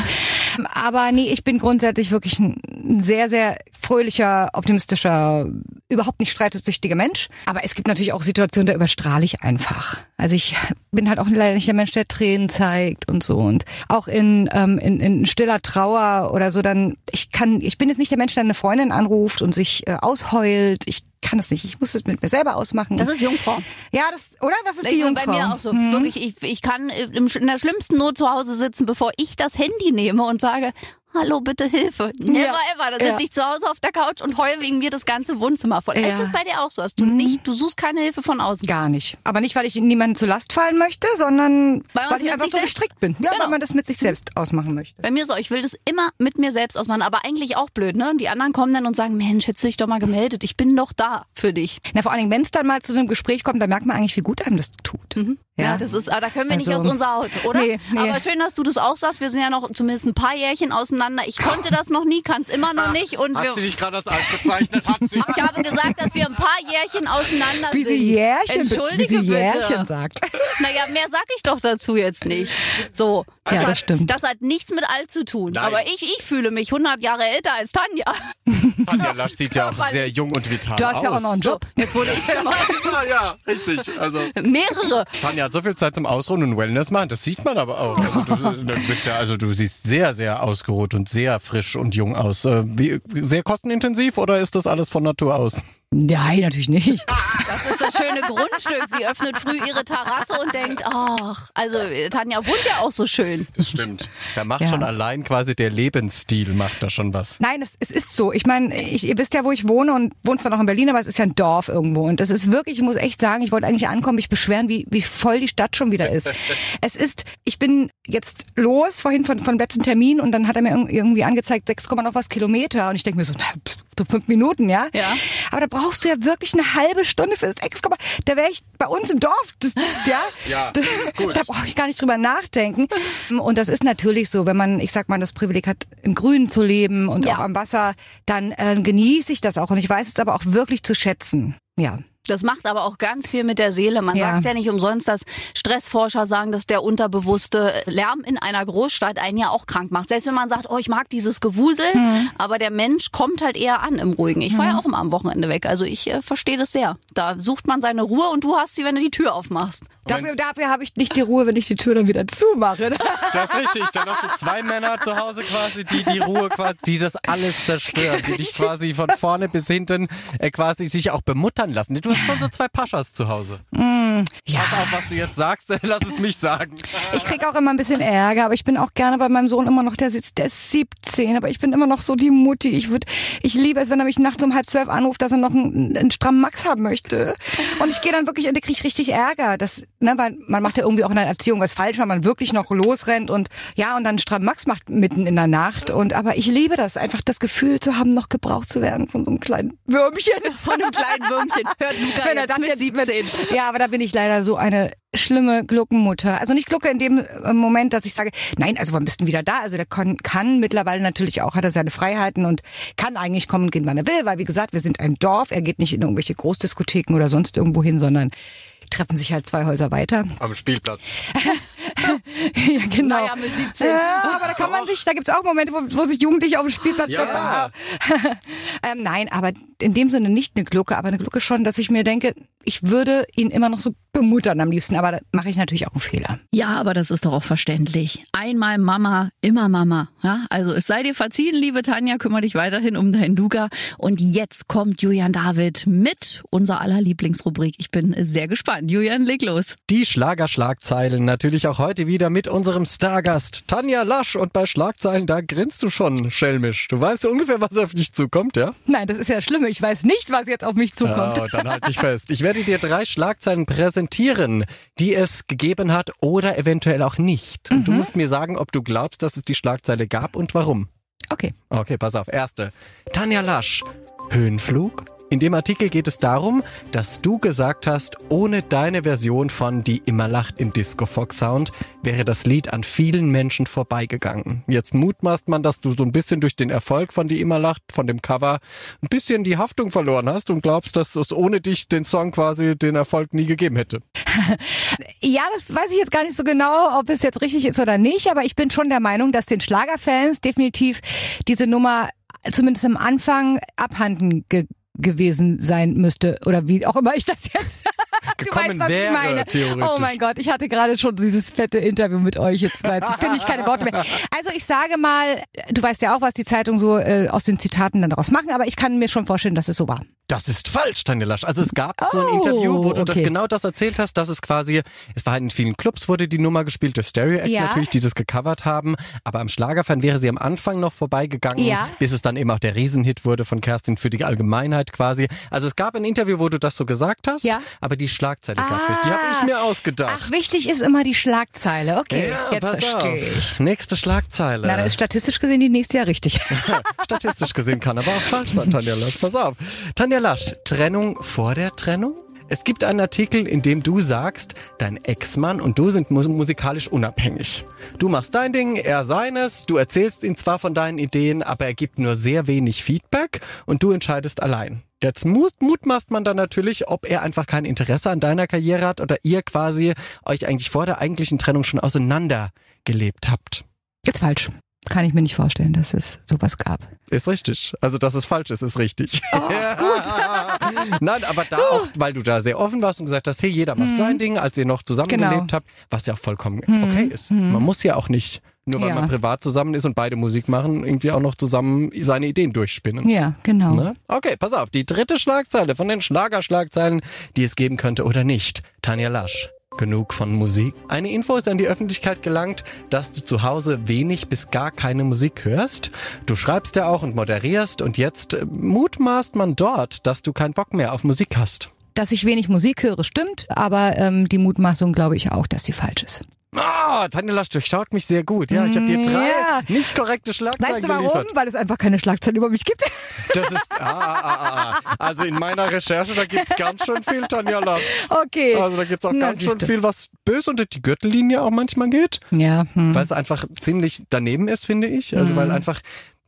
S2: Aber nee, ich bin grundsätzlich wirklich ein sehr, sehr fröhlicher, optimistischer, überhaupt nicht streitesüchtiger Mensch. Aber es gibt natürlich auch Situationen, da überstrahle ich einfach. Also ich bin halt auch leider nicht der Mensch, der Tränen zeigt und so. Und auch in, ähm, in, in stiller Trauer oder so, dann, ich kann, ich bin jetzt nicht der Mensch, der eine Freundin anruft und sich äh, ausheult. Ich kann es nicht. Ich muss es mit mir selber ausmachen.
S3: Das ist Jungfrau.
S2: Ja, das, oder? Das ist die
S3: Ich-
S2: Jungfrau.
S3: Bei mir auch so. Wirklich, ich, ich kann im- in der schlimmsten Not zu Hause sitzen, bevor ich das Handy nehme und sage, hallo, bitte Hilfe. Never
S2: Ja.
S3: ever. Da sitze
S2: Ja.
S3: ich zu Hause auf der Couch und heule wegen mir das ganze Wohnzimmer voll.
S2: Ja.
S3: Ist es bei dir auch so? Dass du nicht, du suchst keine Hilfe von außen?
S2: Gar nicht. Aber nicht, weil ich niemandem zur Last fallen möchte, sondern
S3: Weil
S2: ich einfach so
S3: selbst-
S2: gestrickt bin. Ja,
S3: Genau.
S2: weil man das mit sich selbst ausmachen möchte.
S3: Bei mir so, ich will das immer mit mir selbst ausmachen, aber eigentlich auch blöd, ne? Und die anderen kommen dann und sagen, Mensch, hättest du dich doch mal gemeldet. Ich bin doch da für dich.
S2: Na, vor allen Dingen, wenn es dann mal zu einem Gespräch kommt, dann merkt man eigentlich, wie gut einem das tut.
S3: Ja, das ist, aber da können wir nicht
S2: Also,
S3: aus unserer Haut, oder?
S2: nee, nee.
S3: Aber schön, dass du das auch sagst. Wir sind ja noch zumindest ein paar Jährchen auseinander. Ich konnte das noch nie, kann es immer noch nicht. Und wir,
S1: Hat sie dich gerade als alt bezeichnet? Hat sie. (laughs)
S3: ich habe gesagt, dass wir ein paar Jährchen auseinander
S2: Wie
S3: sind.
S2: sie Jährchen,
S3: Entschuldige
S2: wie sie Jährchen
S3: bitte.
S2: sagt. (laughs)
S3: Naja, mehr sag ich doch dazu jetzt nicht. So.
S2: Ja, das
S3: hat,
S2: stimmt.
S3: Das hat nichts mit alt zu tun.
S1: Nein.
S3: Aber ich, ich fühle mich 100 Jahre älter als Tanja. (laughs)
S1: Tanja Lasch sieht ja auch sehr jung und vital
S2: Du hast
S1: aus.
S2: ja auch noch einen Job.
S3: Jetzt wurde ich gemacht.
S1: Ja, ja, richtig. Also
S3: Mehrere.
S1: Tanja hat so viel Zeit zum Ausruhen und Wellness machen. Das sieht man aber auch. Also du, (laughs) du bist ja, also du siehst sehr, sehr ausgeruht und sehr frisch und jung aus. Äh, Wie, sehr kostenintensiv oder ist das alles von Natur aus?
S2: Nein, natürlich nicht.
S3: Das ist das schöne Grundstück. Sie öffnet früh ihre Terrasse und denkt, ach, also Tanja wohnt ja auch so schön.
S1: Das stimmt. Da macht
S2: Ja.
S1: schon allein quasi der Lebensstil macht da schon was.
S2: Nein, es, es ist so. Ich meine, ihr wisst ja, wo ich wohne und wohne zwar noch in Berlin, aber es ist ja ein Dorf irgendwo. Und das ist wirklich, ich muss echt sagen, ich wollte eigentlich ankommen, mich beschweren, wie, wie voll die Stadt schon wieder ist. (laughs) es ist, ich bin jetzt los, vorhin von, von letzten Termin und dann hat er mir irg- irgendwie angezeigt, 6, noch was Kilometer. Und ich denke mir so, na, pff, so fünf Minuten, ja?
S3: Ja.
S2: Aber da brauchst du ja wirklich eine halbe Stunde für das 6, da wäre ich bei uns im Dorf, das, ja?
S1: Ja,
S2: da, da brauche ich gar nicht drüber nachdenken. Und das ist natürlich so, wenn man, ich sag mal, das Privileg hat, im Grünen zu leben und
S3: Ja.
S2: auch am Wasser, dann äh, genieße ich das auch. Und ich weiß es aber auch wirklich zu schätzen. Ja.
S3: Das macht aber auch ganz viel mit der Seele. Man
S2: Ja.
S3: sagt ja nicht umsonst, dass Stressforscher sagen, dass der unterbewusste Lärm in einer Großstadt einen ja auch krank macht. Selbst wenn man sagt, oh, ich mag dieses Gewusel,
S2: Mhm.
S3: aber der Mensch kommt halt eher an im Ruhigen. Ich fahre ja auch immer am Wochenende weg. Also ich äh, verstehe das sehr. Da sucht man seine Ruhe und du hast sie, wenn du die Tür aufmachst.
S2: Dafür, dafür habe ich nicht die Ruhe, wenn ich die Tür dann wieder zumache. (laughs)
S1: Das ist richtig. Dann hast du zwei Männer zu Hause quasi, die die Ruhe quasi, die das alles zerstören, die dich (laughs) quasi von vorne bis hinten äh, quasi sich auch bemuttern lassen. Du hast schon so zwei Paschas zu Hause.
S2: ja.
S1: Pass auf, was du jetzt sagst, (laughs) lass es mich sagen.
S2: Ich krieg auch immer ein bisschen Ärger, aber ich bin auch gerne bei meinem Sohn immer noch, der sitzt, der ist 17, aber ich bin immer noch so die Mutti. Ich würde, ich liebe es, wenn er mich nachts um halb zwölf anruft, dass er noch einen, einen strammen Max haben möchte. Und ich gehe dann wirklich, und da krieg ich richtig Ärger. Das, ne, weil man macht ja irgendwie auch in der Erziehung was falsch, weil man wirklich noch losrennt und ja, und dann strammen Max macht mitten in der Nacht. Und aber ich liebe das, einfach das Gefühl zu haben, noch gebraucht zu werden von so einem kleinen Würmchen.
S3: Von einem kleinen Würmchen. Hört Luca
S2: Wenn er das jetzt
S3: 17.
S2: mit, ja, aber da bin ich leider so eine schlimme Gluckenmutter. Also nicht Glucke in dem äh, Moment, dass ich sage, nein, also wann bist du wieder da? Also der kann, kann mittlerweile natürlich auch, hat er seine Freiheiten und kann eigentlich kommen und gehen, wann er will, weil wie gesagt, wir sind ein Dorf. Er geht nicht in irgendwelche Großdiskotheken oder sonst irgendwo hin, sondern treffen sich halt zwei Häuser weiter.
S1: Am Spielplatz. (laughs)
S2: ja, genau.
S3: Naja, mit 17.
S2: Ja, aber da kann man sich, da gibt's auch Momente, wo, wo sich Jugendliche auf dem Spielplatz
S1: Ja.
S2: treffen. (laughs) ähm, nein, aber in dem Sinne nicht eine Glucke, aber eine Glucke schon, dass ich mir denke, ich würde ihn immer noch so bemuttern am liebsten, aber da mache ich natürlich auch einen Fehler.
S3: Ja, aber das ist doch auch verständlich. Einmal Mama, immer Mama. Ja, also es sei dir verziehen, liebe Tanja, kümmere dich weiterhin um deinen Luca. Und jetzt kommt Julian David mit unserer aller Lieblingsrubrik. Ich bin sehr gespannt. Julian, leg los.
S1: Die Schlagerschlagzeilen natürlich auch heute wieder mit unserem Stargast Tanja Lasch. Und bei Schlagzeilen, da grinst du schon schelmisch. Du weißt ja ungefähr, was auf dich zukommt, ja?
S2: Nein, das ist ja schlimm. Ich weiß nicht, was jetzt auf mich zukommt.
S1: Oh, dann halt dich fest. Ich werde dir drei Schlagzeilen präsentieren, die es gegeben hat oder eventuell auch nicht. Und du musst mir sagen, ob du glaubst, dass es die Schlagzeile gab und warum.
S2: Okay.
S1: Okay, pass auf. Erste. Tanja Lasch. Höhenflug? In dem Artikel geht es darum, dass du gesagt hast, ohne deine Version von Die immer lacht im Disco Fox Sound wäre das Lied an vielen Menschen vorbeigegangen. Jetzt mutmaßt man, dass du so ein bisschen durch den Erfolg von Die immer lacht, von dem Cover, ein bisschen die Haftung verloren hast und glaubst, dass es ohne dich den Song quasi den Erfolg nie gegeben hätte. (laughs)
S2: Ja, das weiß ich jetzt gar nicht so genau, ob es jetzt richtig ist oder nicht, aber ich bin schon der Meinung, dass den Schlagerfans definitiv diese Nummer zumindest am Anfang abhanden ge gewesen sein müsste oder wie auch immer ich das jetzt (laughs)
S1: gekommen
S2: was ich
S1: wäre,
S2: meine.
S1: theoretisch.
S2: Oh mein Gott, ich hatte gerade schon dieses fette Interview mit euch jetzt. Finde ich keine Worte mehr. Also ich sage mal, du weißt ja auch, was die Zeitung so äh, aus den Zitaten dann daraus machen, aber ich kann mir schon vorstellen, dass es so war.
S1: Das ist falsch, Tanja Lasch. Also es gab so ein
S2: Oh,
S1: Interview, wo du das,
S2: okay.
S1: genau das erzählt hast, dass es quasi, es war in vielen Clubs wurde die Nummer gespielt durch Stereo Act
S2: Ja.
S1: natürlich, die das gecovert haben, aber am Schlagerfan wäre sie am Anfang noch vorbeigegangen,
S2: Ja.
S1: bis es dann eben auch der Riesenhit wurde von Kerstin für die Allgemeinheit quasi. Also es gab ein Interview, wo du das so gesagt hast,
S2: Ja.
S1: aber die Schlagzeile gab's nicht. Die habe ich
S2: Ah.
S1: mir ausgedacht.
S2: Ach, wichtig ist immer die Schlagzeile. Okay,
S1: ja,
S2: jetzt verstehe ich.
S1: Nächste Schlagzeile.
S2: Na, dann ist statistisch gesehen die nächste Jahr richtig. (laughs) (laughs)
S1: Statistisch gesehen kann aber auch falsch sein, Tanja Lasch. Pass auf. Tanja Lasch, Trennung vor der Trennung? Es gibt einen Artikel, in dem du sagst, dein Ex-Mann und du sind mus musikalisch unabhängig. Du machst dein Ding, er seines, du erzählst ihm zwar von deinen Ideen, aber er gibt nur sehr wenig Feedback und du entscheidest allein. Jetzt mut mutmaßt man dann natürlich, ob er einfach kein Interesse an deiner Karriere hat oder ihr quasi euch eigentlich vor der eigentlichen Trennung schon auseinander gelebt habt.
S2: Jetzt falsch. Kann ich mir nicht vorstellen, dass es sowas gab.
S1: Ist richtig. Also, dass es falsch ist, ist richtig.
S2: Oh,
S1: gut. (laughs) Nein, aber da auch, weil du da sehr offen warst und gesagt hast, hey, jeder macht sein Ding, als ihr noch zusammengelebt.
S2: Genau.
S1: habt, was ja auch vollkommen okay ist. Man muss ja auch nicht, nur weil
S2: Ja.
S1: man privat zusammen ist und beide Musik machen, irgendwie auch noch zusammen seine Ideen durchspinnen.
S2: Ja, genau.
S1: Ne? Okay, pass auf, die dritte Schlagzeile von den Schlagerschlagzeilen, die es geben könnte oder nicht. Tanja Lasch. Genug von Musik. Eine Info ist an die Öffentlichkeit gelangt, dass du zu Hause wenig bis gar keine Musik hörst. Du schreibst ja auch und moderierst und jetzt äh, mutmaßt man dort, dass du keinen Bock mehr auf Musik hast.
S2: Dass ich wenig Musik höre, stimmt, aber ähm, die Mutmaßung glaube ich auch, dass sie falsch ist.
S1: Ah, Tanja Lasch durchschaut mich sehr gut. Ja, ich habe dir drei
S2: Ja.
S1: nicht korrekte Schlagzeilen
S2: Weißt du warum?
S1: geliefert.
S2: Weil es einfach keine Schlagzeilen über mich gibt. (laughs)
S1: Das ist, ah, ah, ah, ah. Also in meiner Recherche, da gibt's ganz schön viel, Tanja Lasch.
S2: Okay.
S1: Also da gibt's auch
S2: Na,
S1: ganz schön viel, was böse unter die Gürtellinie auch manchmal geht,
S2: Ja, hm.
S1: weil es einfach ziemlich daneben ist, finde ich. Also weil einfach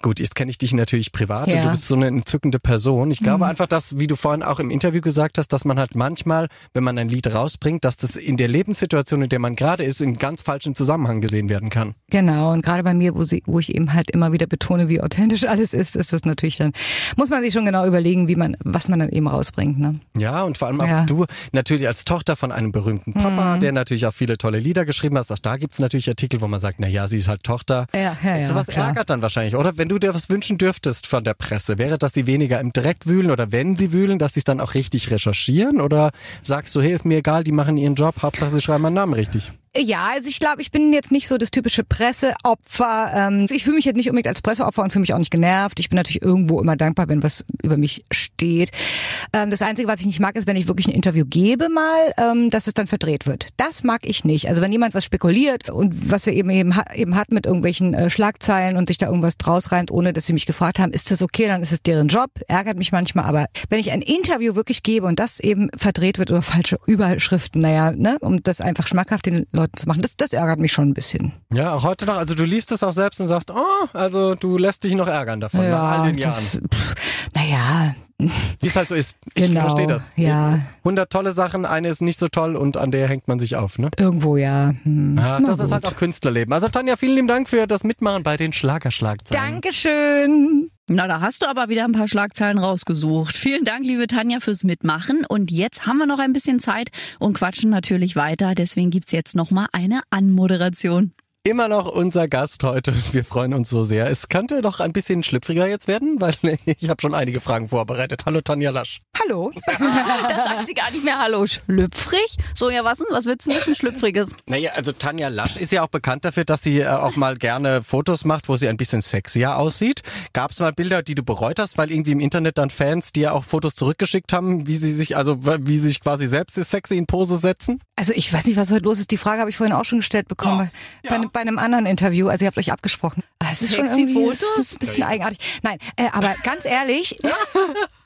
S1: Gut, jetzt kenne ich dich natürlich privat und
S2: Ja.
S1: du bist so eine entzückende Person. Ich glaube einfach, dass, wie du vorhin auch im Interview gesagt hast, dass man halt manchmal, wenn man ein Lied rausbringt, dass das in der Lebenssituation, in der man gerade ist, in ganz falschem Zusammenhang gesehen werden kann.
S2: Genau, und gerade bei mir, wo, sie, wo ich eben halt immer wieder betone, wie authentisch (laughs) alles ist, ist das natürlich dann, muss man sich schon genau überlegen, wie man, was man dann eben rausbringt. Ne?
S1: Ja, und vor allem auch
S2: Ja. Mhm.
S1: du natürlich als Tochter von einem berühmten Papa, der natürlich auch viele tolle Lieder geschrieben hat. Auch da gibt's natürlich Artikel, wo man sagt, na ja, sie ist halt Tochter.
S2: Ja, ja, ja,
S1: Sowas
S2: klar.
S1: ärgert dann wahrscheinlich, oder? Wenn du dir was wünschen dürftest von der Presse, wäre, dass sie weniger im Dreck wühlen oder wenn sie wühlen, dass sie es dann auch richtig recherchieren? Oder sagst du, hey, ist mir egal, die machen ihren Job, Hauptsache sie schreiben meinen Namen richtig?
S2: Ja, also ich glaube, ich bin jetzt nicht so das typische Presseopfer. Ähm, ich fühle mich jetzt nicht unbedingt als Presseopfer und fühle mich auch nicht genervt. Ich bin natürlich irgendwo immer dankbar, wenn was über mich steht. Ähm, das Einzige, was ich nicht mag, ist, wenn ich wirklich ein Interview gebe mal, ähm, dass es dann verdreht wird. Das mag ich nicht. Also wenn jemand was spekuliert und was wir eben eben, eben hatten mit irgendwelchen äh, Schlagzeilen und sich da irgendwas draus reimt, ohne dass sie mich gefragt haben, ist das okay, dann ist es deren Job. Ärgert mich manchmal, aber wenn ich ein Interview wirklich gebe und das eben verdreht wird oder falsche Überschriften, naja, ne, um das einfach schmackhaft den Leuten zu machen, das, das ärgert mich schon ein bisschen.
S1: Ja, auch heute noch. Also du liest es auch selbst und sagst, oh, also du lässt dich noch ärgern davon nach all den Jahren.
S2: das, pff, naja, (laughs)
S1: Wie es halt so ist. Ich
S2: Genau,
S1: verstehe das.
S2: ja.
S1: 100 tolle Sachen, eine ist nicht so toll und an der hängt man sich auf, ne?
S2: irgendwo ja. Hm.
S1: Ja,
S2: Na
S1: das ist
S2: gut.
S1: halt auch Künstlerleben. Also Tanja, vielen lieben Dank für das Mitmachen bei den Schlagerschlagzeilen.
S2: Dankeschön.
S3: Na, da hast du aber wieder ein paar Schlagzeilen rausgesucht. Vielen Dank, liebe Tanja, fürs Mitmachen. Und jetzt haben wir noch ein bisschen Zeit und quatschen natürlich weiter. Deswegen gibt's jetzt noch mal eine Anmoderation.
S1: Immer noch unser Gast heute. Wir freuen uns so sehr. Es könnte doch ein bisschen schlüpfriger jetzt werden, weil (laughs) ich habe schon einige Fragen vorbereitet. Hallo Tanja Lasch.
S2: Hallo. (laughs)
S3: Da sagt sie gar nicht mehr Hallo, schlüpfrig. So, ja, was denn? Was willst du wissen, schlüpfriges?
S1: Naja, also Tanja Lasch ist ja auch bekannt dafür, dass sie äh, auch mal gerne Fotos macht, wo sie ein bisschen sexier aussieht. Gab es mal Bilder, die du bereut hast, weil irgendwie im Internet dann Fans dir auch Fotos zurückgeschickt haben, wie sie sich, also wie sie sich quasi selbst sexy in Pose setzen?
S2: Also ich weiß nicht, was heute los ist. Die Frage habe ich vorhin auch schon gestellt bekommen
S1: Ja,
S2: bei,
S1: ja.
S2: einem- bei einem anderen Interview. Also ihr habt euch abgesprochen. Ah, Es ist schon irgendwie
S3: Fotos?
S2: es ist ein bisschen eigenartig. Nein, äh, aber (laughs) ganz ehrlich,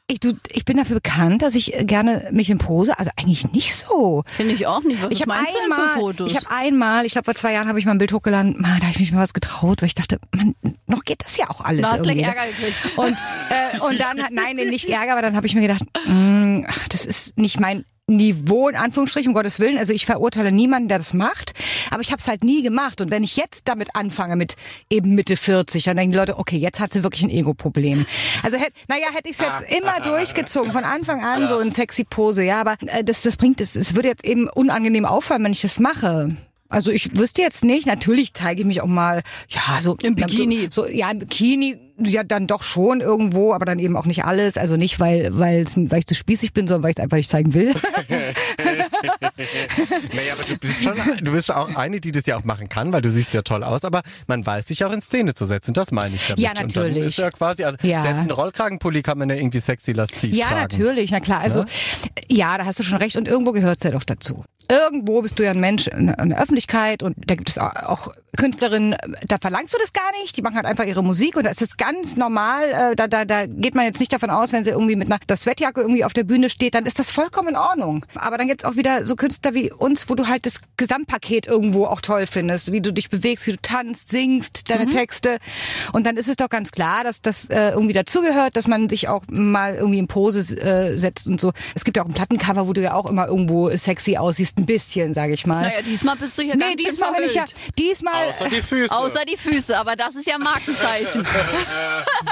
S2: ich, du, ich bin dafür bekannt, dass ich gerne mich in Pose, also eigentlich nicht so.
S3: Finde ich auch nicht. Was
S2: Ich habe einmal, ich habe einmal, ich glaube vor zwei Jahren habe ich mal ein Bild hochgeladen, man, da habe ich mich mal was getraut, weil ich dachte, man, noch geht das ja auch alles
S3: du hast gleich
S2: irgendwie. ne?
S3: Ärger gekriegt.
S2: Und, äh, und dann, hat- nein, nicht Ärger, aber dann habe ich mir gedacht, mm, ach, das ist nicht mein Niveau in Anführungsstrichen, um Gottes Willen. Also ich verurteile niemanden, der das macht, aber ich habe es halt nie gemacht. Und wenn ich jetzt damit anfange mit eben Mitte 40, dann denken die Leute, okay, jetzt hat sie wirklich ein Ego-Problem. Also hätt, naja, hätte ich es jetzt immer (laughs) durchgezogen, von Anfang an so in sexy Pose, ja, aber äh, das, das bringt, es, es würde jetzt eben unangenehm auffallen, wenn ich das mache. Also ich wüsste jetzt nicht, natürlich zeige ich mich auch mal, ja, so
S3: Im Bikini.
S2: So, so, ja, im Bikini, ja, dann doch schon irgendwo, aber dann eben auch nicht alles. Also nicht, weil, weil, weil ich zu spießig bin, sondern weil ich es einfach nicht zeigen will. (laughs)
S1: Naja, aber du bist schon, du bist auch eine, die das ja auch machen kann, weil du siehst ja toll aus, aber man weiß sich auch in Szene zu setzen, das meine ich damit.
S2: Ja,
S1: Und
S2: natürlich.
S1: ist ja quasi, also
S2: Ja.
S1: selbst einen Rollkragenpulli kann man ja irgendwie sexy lasziv
S2: Ja,
S1: tragen.
S2: natürlich, na klar. Also ja, da hast du schon recht und irgendwo gehört's ja doch dazu. Irgendwo bist du ja ein Mensch in der Öffentlichkeit und da gibt es auch Künstlerinnen, da verlangst du das gar nicht, die machen halt einfach ihre Musik und da ist es ganz normal, äh, da, da, da geht man jetzt nicht davon aus, wenn sie irgendwie mit einer der Sweatjacke irgendwie auf der Bühne steht, dann ist das vollkommen in Ordnung. Aber dann gibt's auch wieder so Künstler wie uns, wo du halt das Gesamtpaket irgendwo auch toll findest, wie du dich bewegst, wie du tanzt, singst, deine Texte und dann ist es doch ganz klar, dass das äh, irgendwie dazugehört, dass man sich auch mal irgendwie in Pose äh, setzt und so. Es gibt ja auch ein Plattencover, wo du ja auch immer irgendwo sexy aussiehst, ein bisschen, sage ich mal.
S3: Naja, diesmal bist du hier
S2: nee,
S3: ganz schön
S2: diesmal bin ich ja,
S3: verhüllt.
S2: Diesmal,
S1: Außer die Füße.
S3: Außer die Füße, aber das ist ja Markenzeichen.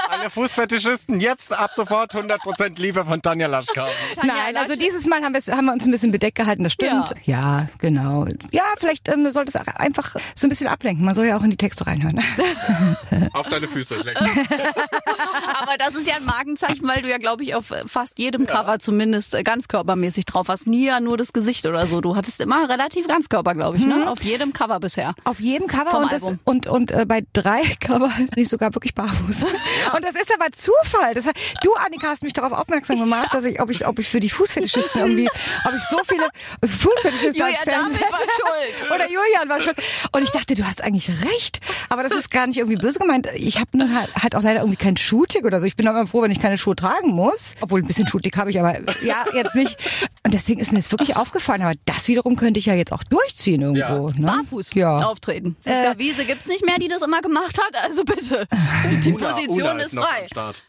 S1: Alle Fußfetischisten jetzt ab sofort 100% Liebe von Tanja Lasch kaufen.
S3: Tanja
S2: Nein, also
S3: Lasch-
S2: dieses Mal haben, haben wir uns ein bisschen bedeckt gehalten, das stimmt. Ja, genau. Ja, vielleicht ähm, sollte es auch einfach so ein bisschen ablenken. Man soll ja auch in die Texte reinhören.
S1: Auf deine Füße. leck. (laughs)
S3: Aber das ist ja ein Markenzeichen, weil du ja, glaube ich, auf fast jedem Cover zumindest äh, ganzkörpermäßig drauf hast. Nie ja nur das Gesicht oder so. Du hattest immer relativ Ganzkörper, glaube ich, ne? Auf jedem Cover bisher.
S2: Auf jedem Cover
S3: Vom
S2: und, das, und, und äh, bei drei (laughs) Cover bin ich sogar wirklich barfuß. Und das ist aber Zufall. Das du, Annika, hast mich darauf aufmerksam gemacht, dass ich, ob ich, ob ich für die Fußfetischisten irgendwie, ob ich so viele Fußfetischisten als Fans
S3: war schuld.
S2: Oder Julian war schon. Und ich dachte, du hast eigentlich recht. Aber das ist gar nicht irgendwie böse gemeint. Ich habe nun halt, halt auch leider irgendwie kein Schuhtick oder so. Ich bin auch immer froh, wenn ich keine Schuhe tragen muss. Obwohl ein bisschen Schuhtick habe ich, aber ja, jetzt nicht. Und deswegen ist mir das wirklich aufgefallen. Aber das wiederum könnte ich ja jetzt auch durchziehen irgendwo. Ne?
S3: Barfuß
S2: Ja.
S3: auftreten. Siska
S2: Äh,
S3: Wiese gibt's nicht mehr, die das immer gemacht hat. Also bitte. (laughs) Die Position ist, frei.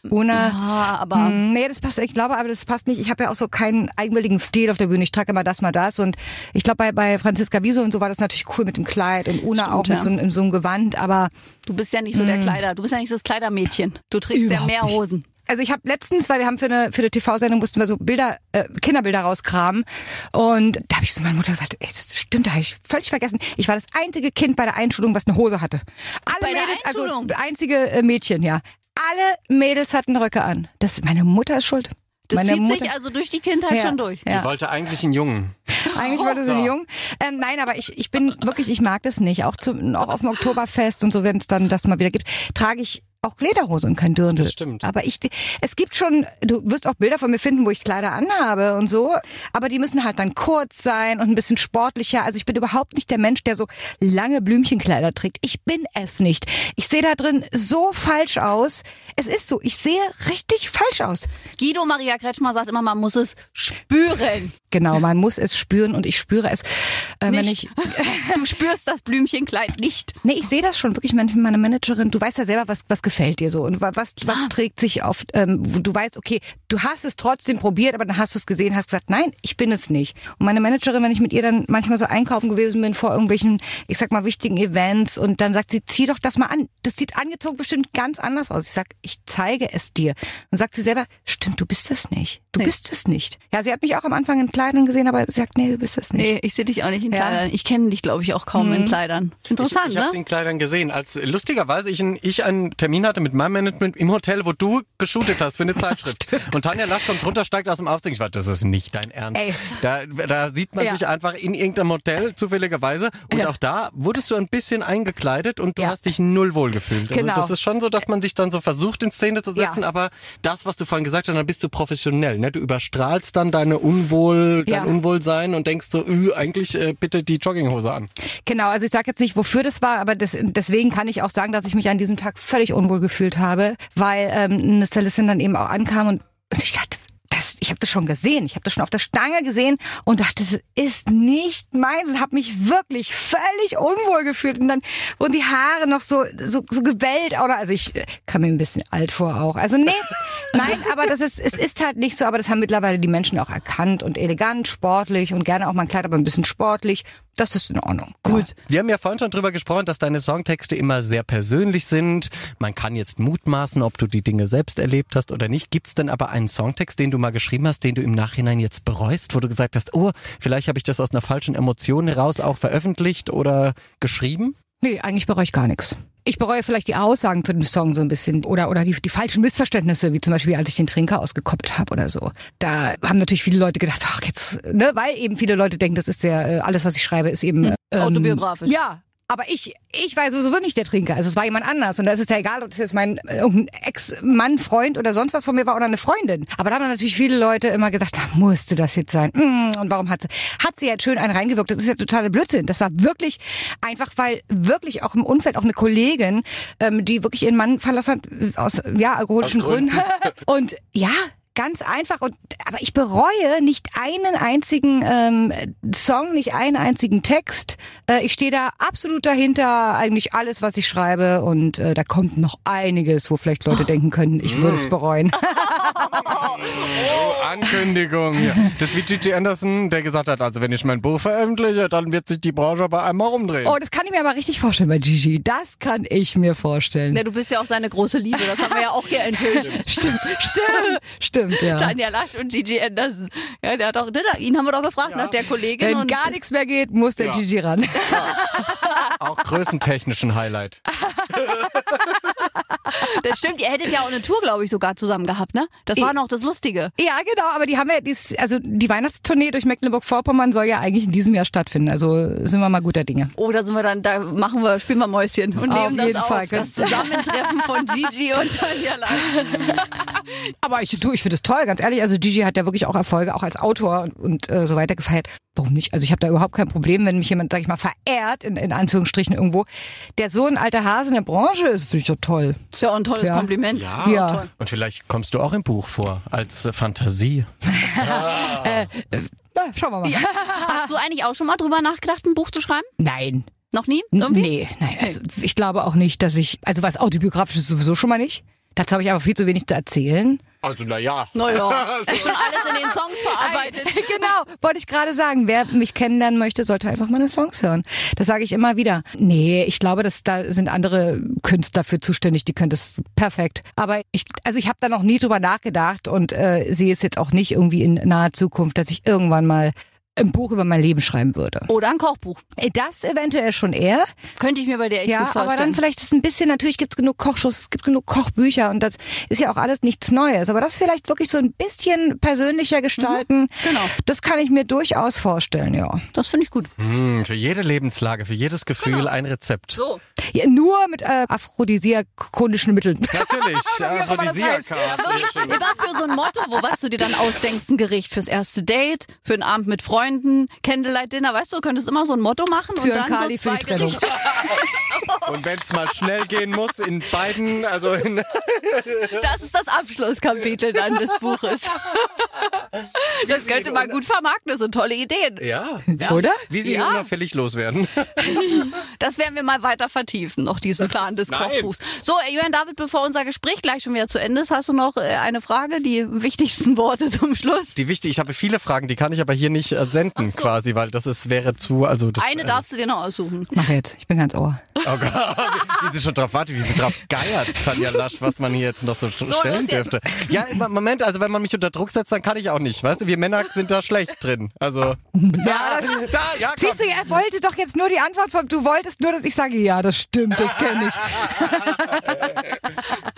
S2: Ohne.
S3: Ah, aber
S2: Hm, Nee, das passt, ich glaube, aber das passt nicht. Ich habe ja auch so keinen eigenwilligen Stil auf der Bühne. Ich trage immer das, mal das. Und ich glaube, bei, bei Franziska Wieso und so war das natürlich cool mit dem Kleid und Una
S3: Stimmt,
S2: auch mit
S3: ja.
S2: so, einem- so einem Gewand. Aber
S3: du bist ja nicht so der Kleider. Du bist ja nicht das Kleidermädchen. Du trägst ja
S2: Überhaupt
S3: mehr
S2: nicht.
S3: Hosen.
S2: Also ich habe letztens, weil wir haben für eine für eine TV-Sendung mussten wir so Bilder, äh, Kinderbilder rauskramen und da habe ich zu meiner Mutter gesagt, ey, das stimmt, da habe ich völlig vergessen. Ich war das einzige Kind bei der Einschulung, was eine Hose hatte. Alle
S3: Bei
S2: Mädels, also einzige äh, Mädchen, ja. Alle Mädels hatten Röcke an. Das meine Mutter ist schuld.
S3: Das
S2: meine
S3: zieht
S2: Mutter,
S3: sich also durch die Kindheit
S2: Ja.
S3: schon durch.
S2: Ja.
S1: Die wollte eigentlich einen Jungen.
S2: Eigentlich wollte sie
S1: So.
S2: einen Jungen. Ähm, nein, aber ich, ich bin wirklich, ich mag das nicht. Auch, zum, auch auf dem Oktoberfest und so, wenn es dann das mal wieder gibt, trage ich auch Lederhose und kein Dirndl.
S1: Das stimmt.
S2: Aber ich, es gibt schon, du wirst auch Bilder von mir finden, wo ich Kleider anhabe und so. Aber die müssen halt dann kurz sein und ein bisschen sportlicher. Also ich bin überhaupt nicht der Mensch, der so lange Blümchenkleider trägt. Ich bin es nicht. Ich sehe da drin so falsch aus. Es ist so, ich sehe richtig falsch aus.
S3: Guido Maria Kretschmer sagt immer, man muss es spüren.
S2: Genau, man muss es spüren und ich spüre es, äh, wenn ich (laughs)
S3: Du spürst das Blümchenkleid nicht.
S2: Nee, ich sehe das schon wirklich manchmal meine Managerin. Du weißt ja selber, was, was gefällt dir so und wa- was, was
S3: Klar.
S2: trägt sich auf, ähm, wo du weißt, okay, du hast es trotzdem probiert, aber dann hast du es gesehen, hast gesagt, nein, ich bin es nicht. Und meine Managerin, wenn ich mit ihr dann manchmal so einkaufen gewesen bin vor irgendwelchen, ich sag mal, wichtigen Events und dann sagt sie, zieh doch das mal an. Das sieht angezogen bestimmt ganz anders aus. Ich sag, ich zeige es dir. Und sagt sie selber, stimmt, du bist es nicht. Du
S3: Nee.
S2: bist es nicht. Ja, sie hat mich auch am Anfang in Kleidern gesehen, aber sie sagt, nee, du bist es nicht.
S3: Nee, ich sehe dich auch nicht in
S2: Ja.
S3: Kleidern. Ich kenne dich, glaube ich, auch kaum in Kleidern. Interessant,
S1: ich ich habe
S3: ne?
S1: sie in Kleidern gesehen. Als lustigerweise ich, ein, ich einen Termin hatte mit meinem Management im Hotel, wo du geshootet hast für eine (laughs) Zeitschrift. Und Tanja Lasch kommt runter, steigt aus dem Aufzug. Ich war, das ist nicht dein Ernst.
S2: Ey.
S1: Da, da sieht man
S2: Ja.
S1: sich einfach in irgendeinem Hotel zufälligerweise. Und
S2: Ja.
S1: auch da wurdest du ein bisschen eingekleidet und du
S2: Ja.
S1: hast dich null wohl gefühlt. Also
S2: Genau.
S1: das ist schon so, dass man dich dann so versucht in Szene zu setzen.
S2: Ja.
S1: Aber das, was du vorhin gesagt hast, dann bist du professionell. Ne? Du überstrahlst dann deine Unwohl, dein
S2: Ja.
S1: Unwohlsein und denkst so, "Ü, eigentlich äh, bitte die Jogginghose an.
S2: Genau, also ich sage jetzt nicht, wofür das war, aber das, deswegen kann ich auch sagen, dass ich mich an diesem Tag völlig unwohl gefühlt habe, weil ähm, eine Stylistin dann eben auch ankam und, und ich dachte, das, ich habe das schon gesehen, ich habe das schon auf der Stange gesehen und dachte, das ist nicht meins und habe mich wirklich völlig unwohl gefühlt und dann wurden die Haare noch so so, so gewellt oder also ich äh, kam mir ein bisschen alt vor auch. Also nee, (laughs) Nein, aber das ist, es ist halt nicht so, aber das haben mittlerweile die Menschen auch erkannt und elegant, sportlich und gerne auch mal ein Kleid, aber ein bisschen sportlich. Das ist in Ordnung. Gut.
S1: Wir haben ja vorhin schon drüber gesprochen, dass deine Songtexte immer sehr persönlich sind. Man kann jetzt mutmaßen, ob du die Dinge selbst erlebt hast oder nicht. Gibt's denn aber einen Songtext, den du mal geschrieben hast, den du im Nachhinein jetzt bereust, wo du gesagt hast, oh, vielleicht habe ich das aus einer falschen Emotion heraus auch veröffentlicht oder geschrieben?
S2: Nee, eigentlich bereue ich gar nichts. Ich bereue vielleicht die Aussagen zu dem Song so ein bisschen oder oder die, die falschen Missverständnisse, wie zum Beispiel als ich den Trinker ausgekoppelt habe oder so. Da haben natürlich viele Leute gedacht, ach jetzt, ne, weil eben viele Leute denken, das ist ja äh, alles, was ich schreibe, ist eben ähm,
S3: Autobiografisch.
S2: Ja. Aber ich, ich war sowieso nicht der Trinker. Also es war jemand anders. Und da ist es ja egal, ob das jetzt mein irgendein Ex-Mann, Freund oder sonst was von mir war oder eine Freundin. Aber da haben natürlich viele Leute immer gesagt, da musste das jetzt sein. Mm, Und warum hat sie, hat sie jetzt schön einen reingewirkt? Das ist ja totaler Blödsinn. Das war wirklich einfach, weil wirklich auch im Umfeld auch eine Kollegin, ähm, die wirklich ihren Mann verlassen hat, äh, aus, ja, alkoholischen
S1: Aus Gründen.
S2: Gründen. (laughs) Und ja, ganz einfach. Und aber ich bereue nicht einen einzigen ähm, Song, nicht einen einzigen Text. Äh, ich stehe da absolut dahinter, eigentlich alles, was ich schreibe. Und äh, da kommt noch einiges, wo vielleicht Leute denken können, ich würde es bereuen. (laughs)
S1: Oh, Ankündigung. Ja. Das ist wie Gigi Anderson, der gesagt hat, also wenn ich mein Buch veröffentliche, dann wird sich die Branche bei einmal umdrehen.
S2: Oh, das kann ich mir aber richtig vorstellen bei Gigi. Das kann ich mir vorstellen.
S3: Ja, du bist ja auch seine große Liebe, das haben wir ja auch hier enthüllt. (laughs)
S2: Stimmt, stimmt, stimmt, ja.
S3: Tanja Lasch und Gigi Anderson. Ja, der hat doch, der, ihn haben wir doch gefragt nach der Kollegin.
S2: Wenn
S3: und
S2: gar nichts mehr geht, muss der
S1: Ja.
S2: Gigi ran.
S1: Auch größentechnischen Highlight. (laughs)
S3: Das stimmt, ihr hättet ja auch eine Tour, glaube ich, sogar zusammen gehabt, ne? Das war noch das Lustige.
S2: Ja, genau, aber die haben ja, dies, also die Weihnachtstournee durch Mecklenburg-Vorpommern soll ja eigentlich in diesem Jahr stattfinden. Also sind wir mal guter Dinge.
S3: Oh, da sind wir dann, da machen wir, spielen wir Mäuschen und
S2: Auf
S3: nehmen das
S2: jeden
S3: auf.
S2: Fall,
S3: das Zusammentreffen von Gigi und Tanja Lasch.
S2: Aber ich, du, ich finde es toll, ganz ehrlich. Also Gigi hat ja wirklich auch Erfolge, auch als Autor und, und äh, so weiter gefeiert. Warum nicht? Also ich habe da überhaupt kein Problem, wenn mich jemand, sag ich mal, verehrt, in, in Anführungsstrichen irgendwo, der so ein alter Hase in der Branche ist, finde ich doch toll.
S3: Ist ja auch ein tolles
S2: Ja.
S3: Kompliment.
S2: Ja.
S3: Toll.
S1: Und vielleicht kommst du auch im Buch vor, als äh, Fantasie. (laughs)
S2: Na, schauen wir mal.
S3: Hast du eigentlich auch schon mal drüber nachgedacht, ein Buch zu schreiben?
S2: Nein.
S3: Noch nie? Irgendwie?
S2: Nee, nein. Also ich glaube auch nicht, dass ich, also was autobiografisches sowieso schon mal nicht. Dazu habe ich aber viel zu wenig zu erzählen.
S1: Also naja.
S3: Naja, (laughs) ist schon alles in den Songs verarbeitet. (laughs)
S2: genau, wollte ich gerade sagen. Wer mich kennenlernen möchte, sollte einfach meine Songs hören. Das sage ich immer wieder. Nee, ich glaube, dass da sind andere Künstler für zuständig, die können das perfekt. Aber ich, also ich habe da noch nie drüber nachgedacht und äh, sehe es jetzt auch nicht irgendwie in naher Zukunft, dass ich irgendwann mal ein Buch über mein Leben schreiben würde.
S3: Oder ein Kochbuch.
S2: Äh, Das eventuell schon eher.
S3: Könnte ich mir bei dir echt
S2: ja,
S3: gut vorstellen.
S2: aber dann vielleicht ist ein bisschen, natürlich gibt es genug Kochshows, es gibt genug Kochbücher und das ist ja auch alles nichts Neues. Aber das vielleicht wirklich so ein bisschen persönlicher gestalten,
S3: genau.
S2: das kann ich mir durchaus vorstellen, ja.
S3: das finde ich gut.
S1: Hm, für jede Lebenslage, für jedes Gefühl ein Rezept.
S3: So.
S2: ja nur mit äh, aphrodisiakonischen Mitteln. (laughs)
S1: Natürlich, (laughs) Aphrodisiaka.
S3: Immer, (laughs) immer für so ein Motto, wo was du dir dann ausdenkst, ein Gericht fürs erste Date, für einen Abend mit Freunden, Candlelight Dinner, weißt du, du könntest immer so ein Motto machen und dann
S2: Zyankali
S3: so
S2: für
S3: zwei
S2: die Trennung.
S3: Gerichte. (laughs)
S1: Und wenn es mal schnell gehen muss, in beiden, also in, (laughs)
S3: Das ist das Abschlusskapitel dann des Buches. (laughs) Das könnte man gut vermarkten, das sind tolle Ideen.
S1: ja,
S2: Oder?
S1: wie sie
S3: Ja.
S1: unauffällig loswerden.
S3: Das werden wir mal weiter vertiefen, noch diesen Plan des
S1: Nein.
S3: Kochbuchs. So, äh, Julian David, bevor unser Gespräch gleich schon wieder zu Ende ist, hast du noch äh, eine Frage, die wichtigsten Worte zum Schluss.
S1: Die wichtig, ich habe viele Fragen, die kann ich aber hier nicht äh, senden
S3: so.
S1: quasi, weil das ist, wäre zu, also das,
S3: Eine darfst du dir noch aussuchen.
S2: Mach jetzt, ich bin ganz ohr.
S1: Oh Gott, (laughs) wie, sie schon drauf wartet, wie sie drauf geiert, Tanja Lasch, was man hier jetzt noch so, stellen
S3: los jetzt.
S1: dürfte. Ja, im Moment, also wenn man mich unter Druck setzt, dann kann ich auch nicht, weißt du, wir Männer sind da schlecht drin. Also,
S2: Ja, das,
S1: da, ja, komm.
S2: siehst du, er wollte doch jetzt nur die Antwort von, du wolltest nur, dass ich sage, ja, das stimmt, das kenne ich. (laughs)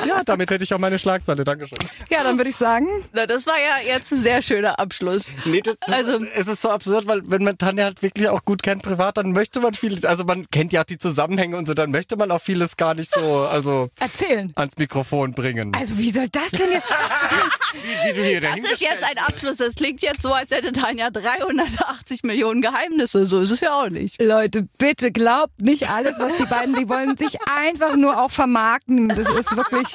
S1: Ja, damit hätte ich auch meine Schlagzeile, Dankeschön.
S2: Ja, dann würde ich sagen,
S3: Na, das war ja jetzt ein sehr schöner Abschluss.
S1: Nee, das, das,
S3: Also-
S1: es ist so absurd, weil wenn man Tanja halt wirklich auch gut kennt privat, dann möchte man vieles, also man kennt ja auch die Zusammenhänge und so, dann möchte man auch vieles gar nicht so, also
S2: erzählen.
S1: ans Mikrofon bringen.
S2: Also wie soll das denn jetzt? (laughs)
S1: Wie, wie du hier
S3: Das ist jetzt ein Abschluss. Das klingt jetzt so, als hätte Tanja 380 Millionen Geheimnisse. So ist es ja auch nicht.
S2: Leute, bitte glaubt nicht alles, was die beiden, die wollen sich einfach nur auch vermarkten. Das ist wirklich,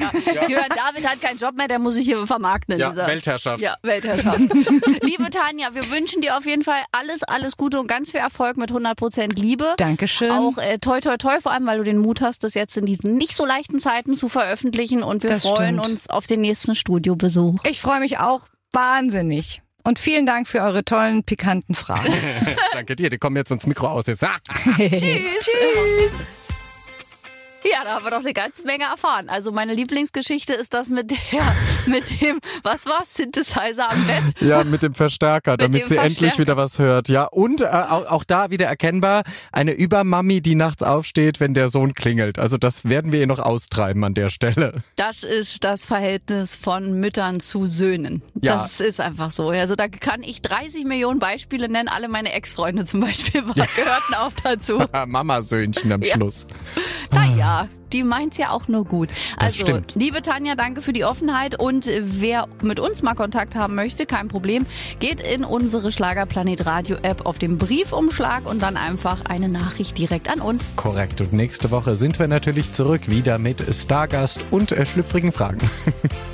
S3: Ja. Jörn David hat keinen Job mehr, der muss sich hier vermarkten. In
S1: Ja,
S3: dieser
S1: Weltherrschaft.
S3: Ja, Weltherrschaft. (laughs) Liebe Tanja, wir wünschen dir auf jeden Fall alles, alles Gute und ganz viel Erfolg mit 100% Liebe.
S2: Dankeschön.
S3: Auch äh, toi toi toi, vor allem weil du den Mut hast, das jetzt in diesen nicht so leichten Zeiten zu veröffentlichen und wir
S2: Das
S3: freuen
S2: stimmt.
S3: uns auf den nächsten Studiobesuch.
S2: Ich freue mich auch wahnsinnig. Und vielen Dank für eure tollen, pikanten Fragen. (laughs)
S1: Danke dir, die kommen jetzt ins Mikro aus. Jetzt. (laughs) Ah,
S3: Tschüss. Ja, da haben wir doch eine ganze Menge erfahren. Also meine Lieblingsgeschichte ist das mit der, (laughs) mit dem, was war's, Synthesizer am Bett.
S1: Ja, mit dem Verstärker, damit
S3: dem
S1: sie endlich
S3: Verstärker.
S1: wieder was hört. Ja, und äh, auch, auch da wieder erkennbar eine Übermami, die nachts aufsteht, wenn der Sohn klingelt. Also das werden wir ihr noch austreiben an der Stelle.
S3: Das ist das Verhältnis von Müttern zu Söhnen.
S1: Ja.
S3: Das ist einfach so. Also da kann ich 30 Millionen Beispiele nennen. Alle meine Ex-Freunde zum Beispiel (laughs) gehörten auch dazu. (laughs)
S1: Mama-Söhnchen am
S3: Ja.
S1: Schluss.
S3: Naja, die meint's ja auch nur gut.
S1: Das
S3: Also,
S1: stimmt.
S3: liebe Tanja, danke für die Offenheit und wer mit uns mal Kontakt haben möchte, kein Problem, geht in unsere Schlagerplanet Radio App auf den Briefumschlag und dann einfach eine Nachricht direkt an uns.
S1: Korrekt. Und nächste Woche sind wir natürlich zurück wieder mit Stargast und äh, schlüpfrigen Fragen. (laughs)